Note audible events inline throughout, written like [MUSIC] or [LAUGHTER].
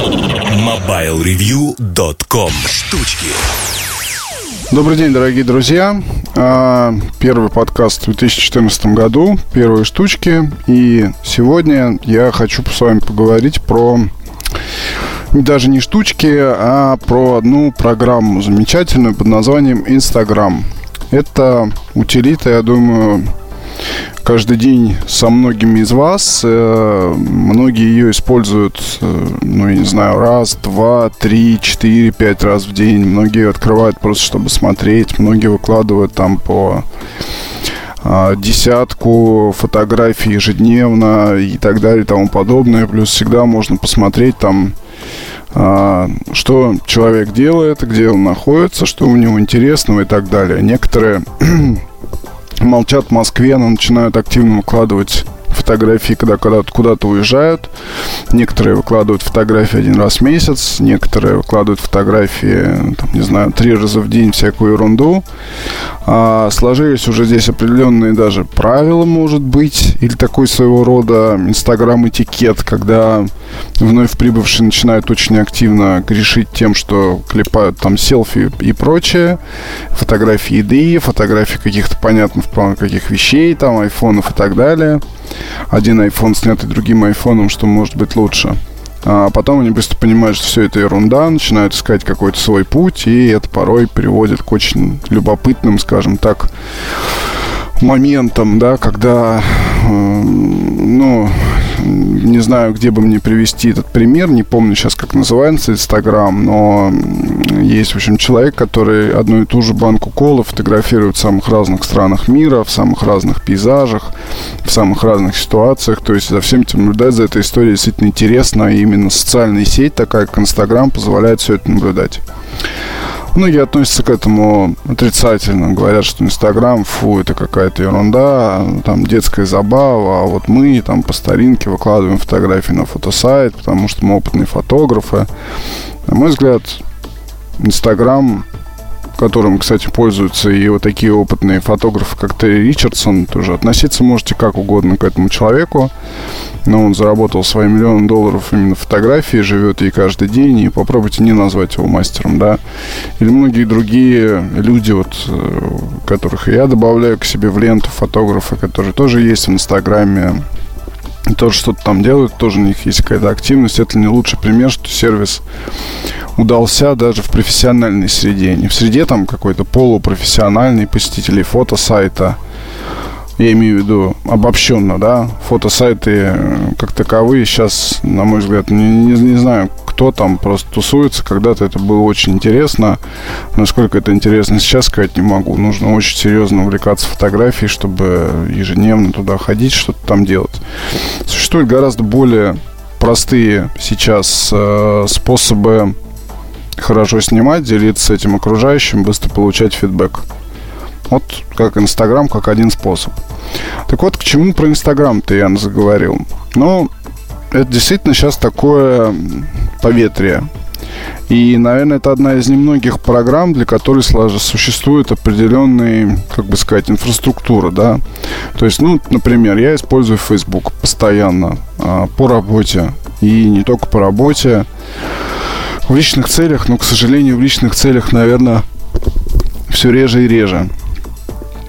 MobileReview.com Штучки Добрый день, дорогие друзья. А, первый подкаст в 2014 году, первые штучки. И сегодня я хочу с вами поговорить про даже не штучки, а про одну программу замечательную под названием Instagram. Это утилита, я думаю, каждый день со многими из вас. Э, многие ее используют, э, ну, я не знаю, раз, два, три, четыре, пять раз в день. Многие открывают просто, чтобы смотреть. Многие выкладывают там по а, десятку фотографий ежедневно и так далее и тому подобное. Плюс всегда можно посмотреть там а, что человек делает, где он находится, что у него интересного и так далее. Некоторые молчат в Москве, но начинают активно выкладывать фотографии, когда куда-то куда уезжают. Некоторые выкладывают фотографии один раз в месяц, некоторые выкладывают фотографии, там, не знаю, три раза в день, всякую ерунду. А, сложились уже здесь определенные даже правила, может быть, или такой своего рода инстаграм-этикет, когда вновь прибывшие начинают очень активно грешить тем, что клепают там селфи и прочее, фотографии еды, фотографии каких-то понятных каких вещей, там, айфонов и так далее один iPhone снятый другим айфоном, что может быть лучше. А потом они быстро понимают, что все это ерунда, начинают искать какой-то свой путь, и это порой приводит к очень любопытным, скажем так, моментам, да, когда, ну, не знаю, где бы мне привести этот пример, не помню сейчас, как называется Инстаграм, но есть, в общем, человек, который одну и ту же банку колы фотографирует в самых разных странах мира, в самых разных пейзажах, в самых разных ситуациях, то есть за всем этим наблюдать, за этой историей действительно интересно, и именно социальная сеть, такая как Инстаграм, позволяет все это наблюдать. Многие относятся к этому отрицательно. Говорят, что Инстаграм, фу, это какая-то ерунда, там детская забава, а вот мы там по старинке выкладываем фотографии на фотосайт, потому что мы опытные фотографы. На мой взгляд, Инстаграм которым, кстати, пользуются и вот такие опытные фотографы, как Терри Ричардсон, тоже относиться можете как угодно к этому человеку. Но он заработал свои миллионы долларов именно фотографии, живет ей каждый день, и попробуйте не назвать его мастером, да. Или многие другие люди, вот, э, которых я добавляю к себе в ленту, фотографы, которые тоже есть в Инстаграме, тоже что-то там делают, тоже у них есть какая-то активность. Это не лучший пример, что сервис удался даже в профессиональной среде. Не в среде там какой-то полупрофессиональный посетителей фотосайта. Я имею в виду обобщенно, да. Фотосайты э, как таковые сейчас, на мой взгляд, не, не, не знаю, кто там просто тусуется. Когда-то это было очень интересно. Насколько это интересно сейчас, сказать не могу. Нужно очень серьезно увлекаться фотографией, чтобы ежедневно туда ходить, что-то там делать. Существует гораздо более простые сейчас э, способы хорошо снимать, делиться этим окружающим, быстро получать фидбэк. Вот как Инстаграм, как один способ. Так вот, к чему про Инстаграм-то я заговорил? Ну, это действительно сейчас такое поветрие. И, наверное, это одна из немногих программ, для которой существует определенный, как бы сказать, инфраструктура, да. То есть, ну, например, я использую Facebook постоянно а, по работе. И не только по работе. В личных целях, но, к сожалению, в личных целях, наверное, все реже и реже.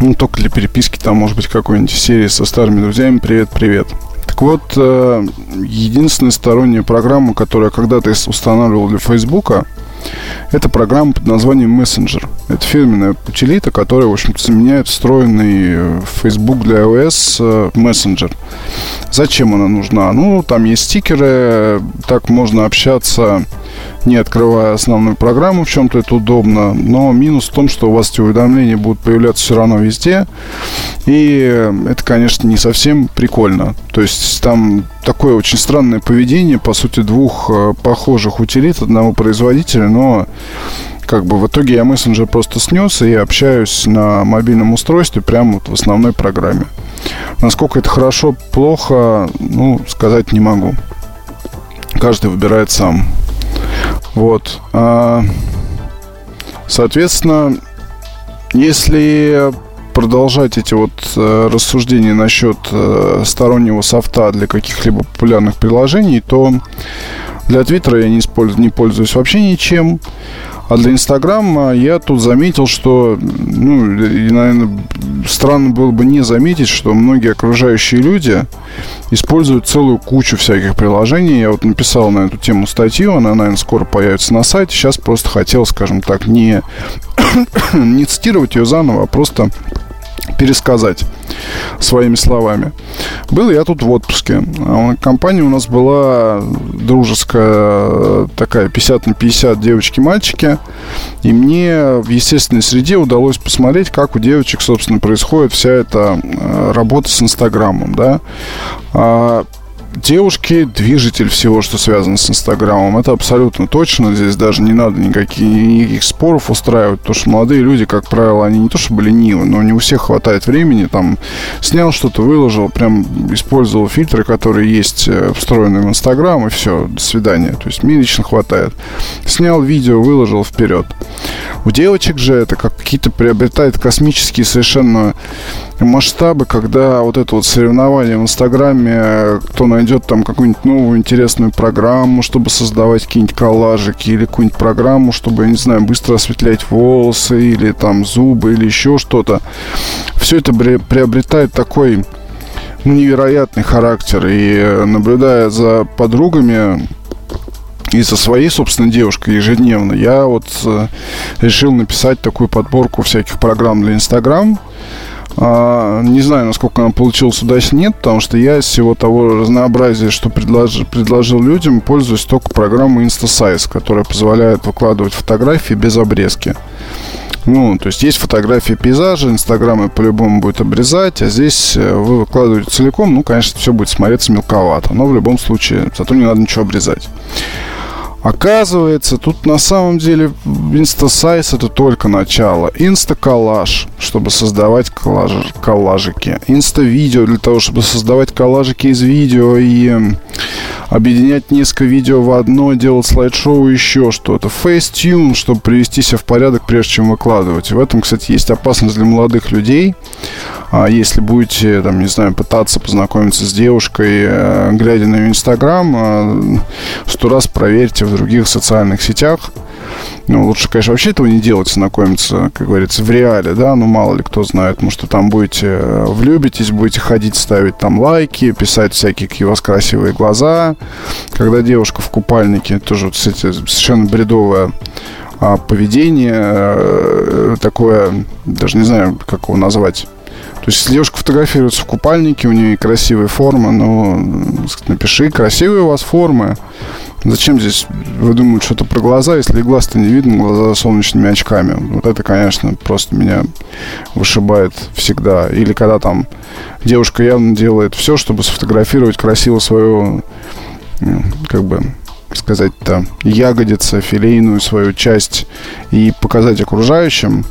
Ну, только для переписки там, может быть, какой-нибудь серии со старыми друзьями «Привет-привет». Так вот, э, единственная сторонняя программа, которую я когда-то устанавливал для Фейсбука, это программа под названием Messenger. Это фирменная утилита, которая, в общем-то, заменяет встроенный Facebook для iOS э, Messenger. Зачем она нужна? Ну, там есть стикеры, так можно общаться не открывая основную программу, в чем-то это удобно, но минус в том, что у вас эти уведомления будут появляться все равно везде, и это, конечно, не совсем прикольно. То есть там такое очень странное поведение, по сути, двух э, похожих утилит одного производителя, но как бы в итоге я мессенджер просто снес и общаюсь на мобильном устройстве прямо вот в основной программе. Насколько это хорошо, плохо, ну, сказать не могу. Каждый выбирает сам. Вот. А, соответственно, если продолжать эти вот э, рассуждения насчет э, стороннего софта для каких-либо популярных приложений, то Для Твиттера я не, использую, не пользуюсь вообще ничем. А для Инстаграма я тут заметил, что, ну, и, наверное, странно было бы не заметить, что многие окружающие люди используют целую кучу всяких приложений. Я вот написал на эту тему статью, она, наверное, скоро появится на сайте. Сейчас просто хотел, скажем так, не, [COUGHS] не цитировать ее заново, а просто пересказать своими словами. Был я тут в отпуске. А компания у нас была дружеская, такая 50 на 50 девочки-мальчики. И мне в естественной среде удалось посмотреть, как у девочек, собственно, происходит вся эта э, работа с Инстаграмом, да. Девушки движитель всего, что связано с Инстаграмом. Это абсолютно точно. Здесь даже не надо никаких, никаких споров устраивать, потому что молодые люди, как правило, они не то чтобы ленивы, но не у всех хватает времени. Там снял что-то, выложил, прям использовал фильтры, которые есть э, встроенные в Инстаграм, и все, до свидания. То есть мне лично хватает. Снял видео, выложил вперед. У девочек же это как какие-то приобретает космические совершенно масштабы, когда вот это вот соревнование в Инстаграме, кто найдет там какую-нибудь новую интересную программу, чтобы создавать какие-нибудь коллажики, или какую-нибудь программу, чтобы, я не знаю, быстро осветлять волосы, или там зубы, или еще что-то. Все это приобретает такой ну, невероятный характер. И э, наблюдая за подругами, и со своей, собственно, девушкой ежедневно я вот э, решил написать такую подборку всяких программ для Инстаграм. А, не знаю, насколько она получилась удачно, нет, потому что я из всего того разнообразия, что предложил, предложил людям, пользуюсь только программой InstaSize, которая позволяет выкладывать фотографии без обрезки. Ну, то есть есть фотографии пейзажа, Инстаграм по-любому будет обрезать, а здесь э, вы выкладываете целиком, ну, конечно, все будет смотреться мелковато, но в любом случае, зато не надо ничего обрезать. Оказывается, тут на самом деле инстасайз это только начало. Инста-коллаж, чтобы создавать коллаж, коллажики. Инста-видео для того, чтобы создавать коллажики из видео и эм, объединять несколько видео в одно, делать слайд-шоу еще что-то. Facetune, чтобы привести себя в порядок, прежде чем выкладывать. В этом, кстати, есть опасность для молодых людей. А если будете, там, не знаю, пытаться познакомиться с девушкой, э, глядя на ее инстаграм, э, сто раз проверьте в других социальных сетях. Ну, лучше, конечно, вообще этого не делать, знакомиться, как говорится, в реале, да, ну, мало ли кто знает, может, что там будете, э, влюбитесь, будете ходить, ставить там лайки, писать всякие, какие у вас красивые глаза. Когда девушка в купальнике, тоже, вот, кстати, совершенно бредовое а, поведение, такое, даже не знаю, как его назвать, то есть, если девушка фотографируется в купальнике, у нее красивая форма, ну, напиши, красивые у вас формы. Зачем здесь вы думаете что-то про глаза, если глаз-то не видно, глаза солнечными очками? Вот это, конечно, просто меня вышибает всегда. Или когда там девушка явно делает все, чтобы сфотографировать красиво свою, как бы, сказать-то, ягодица, филейную свою часть и показать окружающим,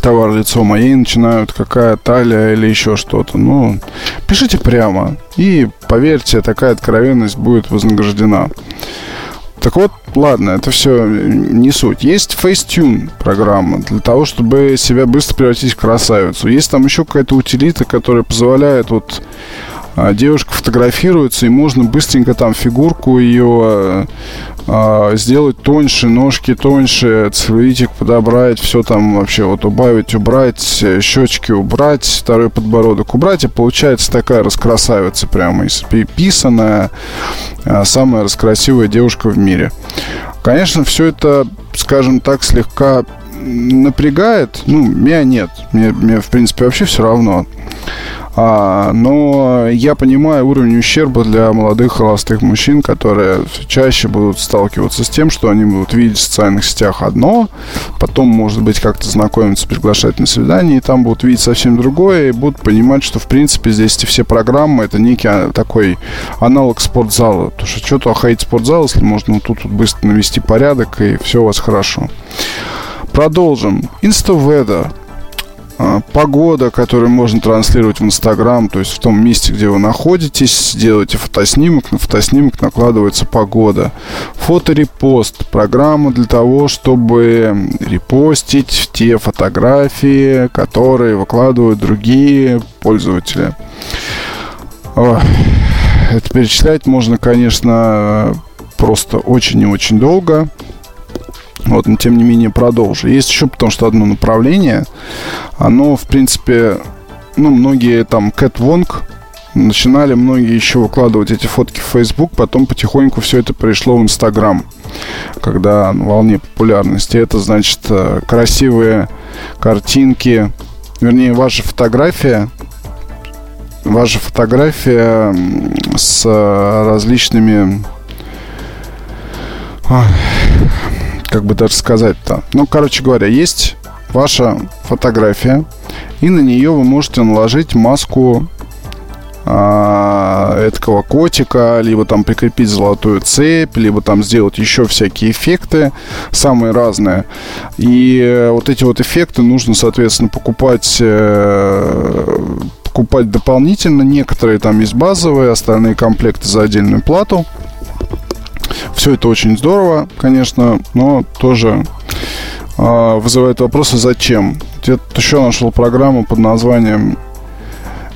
товар лицо моей начинают, какая талия или еще что-то. Ну, пишите прямо. И поверьте, такая откровенность будет вознаграждена. Так вот, ладно, это все не суть. Есть Facetune программа для того, чтобы себя быстро превратить в красавицу. Есть там еще какая-то утилита, которая позволяет вот а, девушка фотографируется, и можно быстренько там фигурку ее а, сделать тоньше, ножки тоньше, целлюлитик подобрать, все там вообще вот убавить, убрать, щечки убрать, второй подбородок убрать, и получается такая раскрасавица прямо, писаная, а, самая раскрасивая девушка в мире. Конечно, все это, скажем так, слегка напрягает. Ну, меня нет. Мне, мне в принципе, вообще все равно. А, но я понимаю уровень ущерба для молодых холостых мужчин, которые чаще будут сталкиваться с тем, что они будут видеть в социальных сетях одно, потом, может быть, как-то знакомиться, приглашать на свидание, и там будут видеть совсем другое, и будут понимать, что, в принципе, здесь эти все программы, это некий а, такой аналог спортзала. Потому что что-то охаить спортзал, если можно вот тут вот быстро навести порядок, и все у вас хорошо. Продолжим. Инставеда а, погода, которую можно транслировать в Инстаграм, то есть в том месте, где вы находитесь, делаете фотоснимок, на фотоснимок накладывается погода. Фоторепост, программа для того, чтобы репостить те фотографии, которые выкладывают другие пользователи. Ой, это перечислять можно, конечно, просто очень и очень долго. Вот, но тем не менее продолжу. Есть еще потому что одно направление. Оно, в принципе, ну, многие там Кэт Вонг начинали многие еще выкладывать эти фотки в Facebook, потом потихоньку все это пришло в Instagram, когда на волне популярности. Это значит э, красивые картинки, вернее, ваша фотография, ваша фотография с различными как бы даже сказать-то. Ну, короче говоря, есть ваша фотография, и на нее вы можете наложить маску а, этого котика, либо там прикрепить золотую цепь, либо там сделать еще всякие эффекты, самые разные. И вот эти вот эффекты нужно, соответственно, покупать э, покупать дополнительно. Некоторые там есть базовые, остальные комплекты за отдельную плату. Все это очень здорово, конечно, но тоже э, вызывает вопросы, зачем. Я еще нашел программу под названием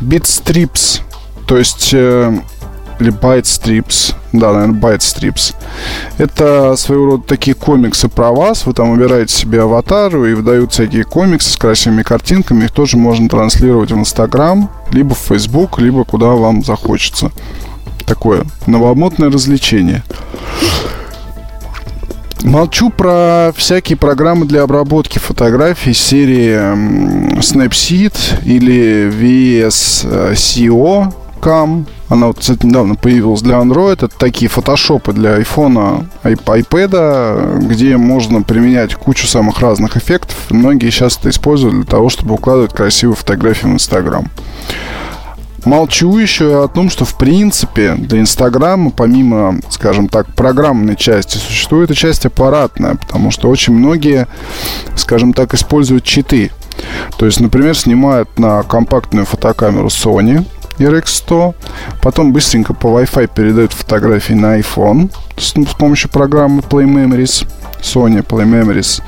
Bitstrips. То есть э, или Byte Strips. Да, наверное, Byte Strips. Это своего рода такие комиксы про вас. Вы там выбираете себе аватару и выдают всякие комиксы с красивыми картинками. Их тоже можно транслировать в Инстаграм, либо в Фейсбук, либо куда вам захочется. Такое новомодное развлечение. Молчу про всякие программы для обработки фотографий серии Snapseed или VSCO Cam. Она вот, кстати, недавно появилась для Android. Это такие фотошопы для iPhone, iPad, где можно применять кучу самых разных эффектов. Многие сейчас это используют для того, чтобы укладывать красивые фотографии в Instagram. Молчу еще о том, что в принципе для Инстаграма, помимо, скажем так, программной части, существует и часть аппаратная, потому что очень многие, скажем так, используют читы. То есть, например, снимают на компактную фотокамеру Sony, RX100. Потом быстренько по Wi-Fi передают фотографии на iPhone с, с помощью программы Play Memories. Sony Play Memories.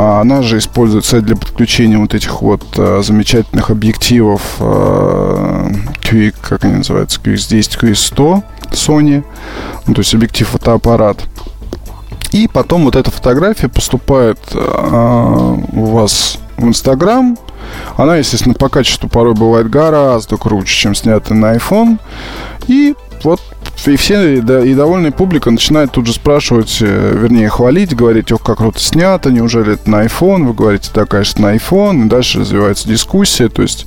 А, она же используется для подключения вот этих вот а, замечательных объективов а, QX, как они называются, QX10, QX100 Sony. Ну, то есть объектив фотоаппарат. И потом вот эта фотография поступает а, у вас в Инстаграм, она, естественно, по качеству порой бывает гораздо круче, чем снятая на iPhone. И вот и все, и, да, и довольная публика начинает тут же спрашивать, э, вернее, хвалить, говорить, ох, как круто снято, неужели это на iPhone? Вы говорите, да, конечно, на iPhone. И дальше развивается дискуссия. То есть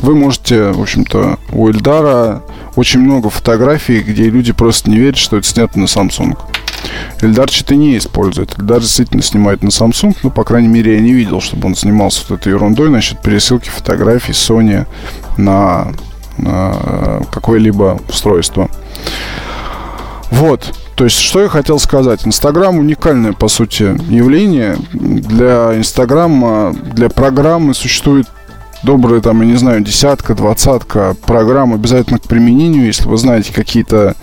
вы можете, в общем-то, у Эльдара очень много фотографий, где люди просто не верят, что это снято на Samsung. Эльдар что-то не использует. Эльдар действительно снимает на Samsung, но, по крайней мере, я не видел, чтобы он занимался вот этой ерундой насчет пересылки фотографий Sony на какое-либо устройство. Вот. То есть, что я хотел сказать. Инстаграм уникальное, по сути, явление. Для Инстаграма, для программы существует добрая, там, я не знаю, десятка, двадцатка программ обязательно к применению. Если вы знаете какие-то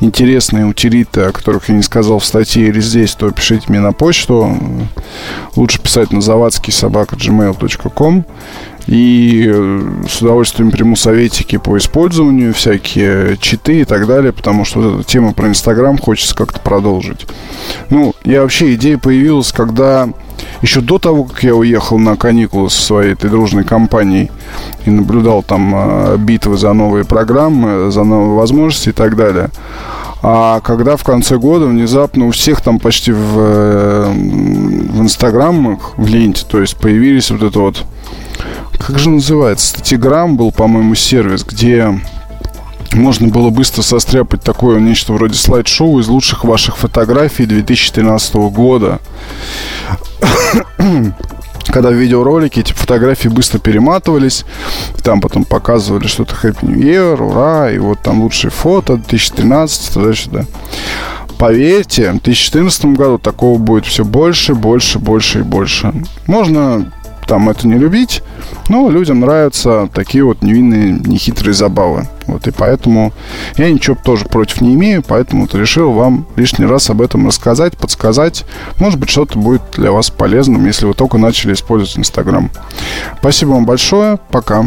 интересные утилиты, о которых я не сказал в статье или здесь, то пишите мне на почту. Лучше писать на завадский собака gmail.com. И э, с удовольствием приму советики по использованию, всякие читы и так далее, потому что вот эта тема про Инстаграм хочется как-то продолжить. Ну, я вообще, идея появилась, когда еще до того, как я уехал на каникулы со своей этой дружной компанией и наблюдал там э, битвы за новые программы, за новые возможности и так далее. А когда в конце года внезапно у всех там почти в, э, в инстаграмах, в ленте, то есть появились вот это вот как же называется? Статиграм был, по-моему, сервис, где можно было быстро состряпать такое нечто вроде слайд-шоу из лучших ваших фотографий 2013 года. [COUGHS] Когда в видеоролике эти фотографии быстро перематывались, там потом показывали что-то Happy New Year, ура, и вот там лучшие фото 2013, туда-сюда. Поверьте, в 2014 году такого будет все больше, больше, больше и больше. Можно там это не любить, но людям нравятся такие вот невинные, нехитрые забавы. Вот, и поэтому я ничего тоже против не имею, поэтому вот решил вам лишний раз об этом рассказать, подсказать. Может быть, что-то будет для вас полезным, если вы только начали использовать Инстаграм. Спасибо вам большое, пока.